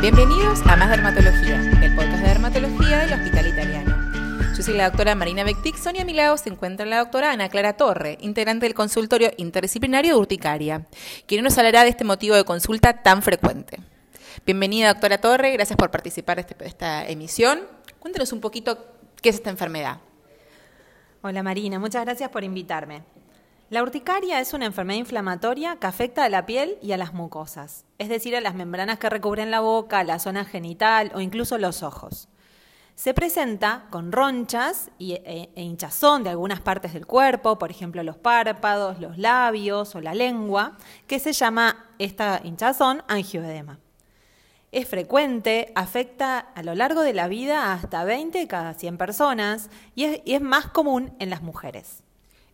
Bienvenidos a Más Dermatología, el podcast de dermatología del Hospital Italiano. Yo soy la doctora Marina Bectixon y a mi lado se encuentra la doctora Ana Clara Torre, integrante del consultorio interdisciplinario de urticaria, quien nos hablará de este motivo de consulta tan frecuente. Bienvenida, doctora Torre, gracias por participar de este, esta emisión. Cuéntenos un poquito qué es esta enfermedad. Hola Marina, muchas gracias por invitarme. La urticaria es una enfermedad inflamatoria que afecta a la piel y a las mucosas, es decir, a las membranas que recubren la boca, la zona genital o incluso los ojos. Se presenta con ronchas e, e, hinchazón de algunas partes del cuerpo, por ejemplo los párpados, los labios o la lengua, que se llama esta hinchazón angioedema. Es frecuente, afecta a lo largo de la vida hasta 20 cada 100 personas y es más común en las mujeres.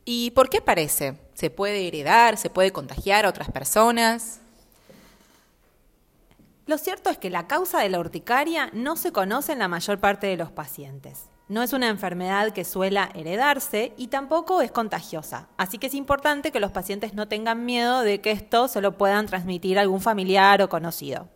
¿Y por qué aparece? ¿Se puede heredar? ¿Se puede contagiar a otras personas? Lo cierto es que la causa de la urticaria no se conoce en la mayor parte de los pacientes. No es una enfermedad que suela heredarse y tampoco es contagiosa, así que es importante que los pacientes no tengan miedo de que esto se lo puedan transmitir a algún familiar o conocido.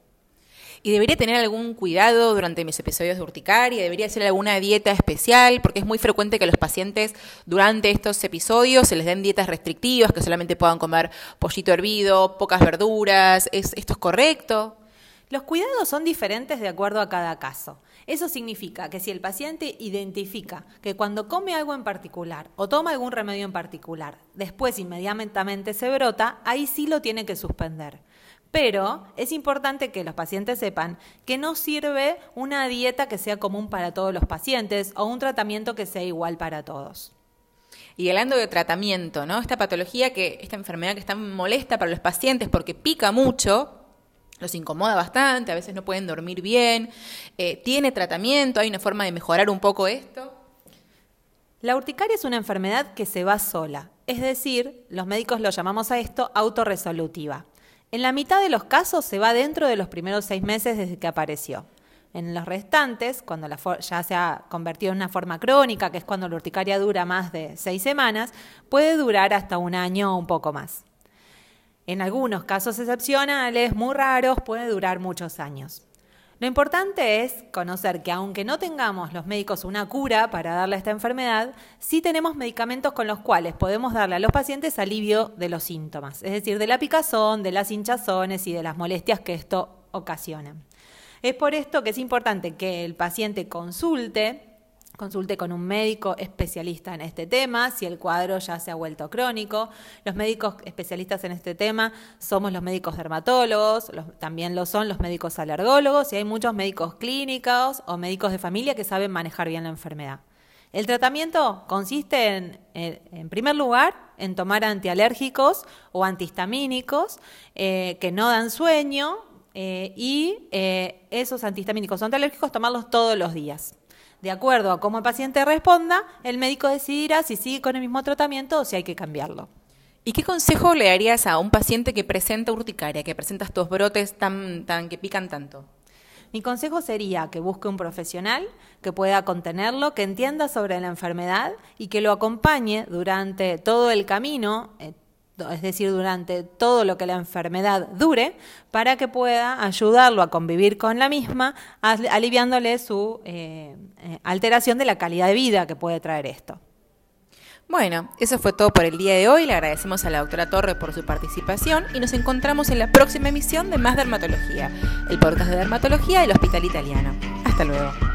Y debería tener algún cuidado durante mis episodios de urticaria, debería hacer alguna dieta especial, porque es muy frecuente que los pacientes durante estos episodios se les den dietas restrictivas, que solamente puedan comer pollito hervido, pocas verduras. ¿Es, ¿Esto es correcto? Los cuidados son diferentes de acuerdo a cada caso. Eso significa que si el paciente identifica que cuando come algo en particular o toma algún remedio en particular, después inmediatamente se brota, ahí sí lo tiene que suspender. Pero es importante que los pacientes sepan que no sirve una dieta que sea común para todos los pacientes o un tratamiento que sea igual para todos. Y hablando de tratamiento, ¿no? Esta patología que, esta enfermedad que está molesta para los pacientes porque pica mucho, los incomoda bastante, a veces no pueden dormir bien, eh, tiene tratamiento, hay una forma de mejorar un poco esto. La urticaria es una enfermedad que se va sola, es decir, los médicos lo llamamos a esto autorresolutiva. En la mitad de los casos se va dentro de los primeros seis meses desde que apareció. En los restantes, cuando ya se ha convertido en una forma crónica, que es cuando la urticaria dura más de seis semanas, puede durar hasta un año o un poco más. En algunos casos excepcionales, muy raros, puede durar muchos años. Lo importante es conocer que aunque no tengamos los médicos una cura para darle a esta enfermedad, sí tenemos medicamentos con los cuales podemos darle a los pacientes alivio de los síntomas, es decir, de la picazón, de las hinchazones y de las molestias que esto ocasiona. Es por esto que es importante que el paciente consulte Consulte con un médico especialista en este tema, si el cuadro ya se ha vuelto crónico. Los médicos especialistas en este tema somos los médicos dermatólogos, también lo son los médicos alergólogos y hay muchos médicos clínicos o médicos de familia que saben manejar bien la enfermedad. El tratamiento consiste en, en primer lugar, en tomar antialérgicos o antihistamínicos eh, que no dan sueño eh, y eh, esos antihistamínicos o antialérgicos tomarlos todos los días. De acuerdo a cómo el paciente responda, el médico decidirá si sigue con el mismo tratamiento o si hay que cambiarlo. ¿Y qué consejo le darías a un paciente que presenta urticaria, que presenta estos brotes tan, tan que pican tanto? Mi consejo sería que busque un profesional que pueda contenerlo, que entienda sobre la enfermedad y que lo acompañe durante todo el camino, eh, es decir, durante todo lo que la enfermedad dure, para que pueda ayudarlo a convivir con la misma, aliviándole su eh, eh, alteración de la calidad de vida que puede traer esto. Bueno, eso fue todo por el día de hoy. Le agradecemos a la doctora Torre por su participación y nos encontramos en la próxima emisión de Más Dermatología, el podcast de dermatología del Hospital Italiano. Hasta luego.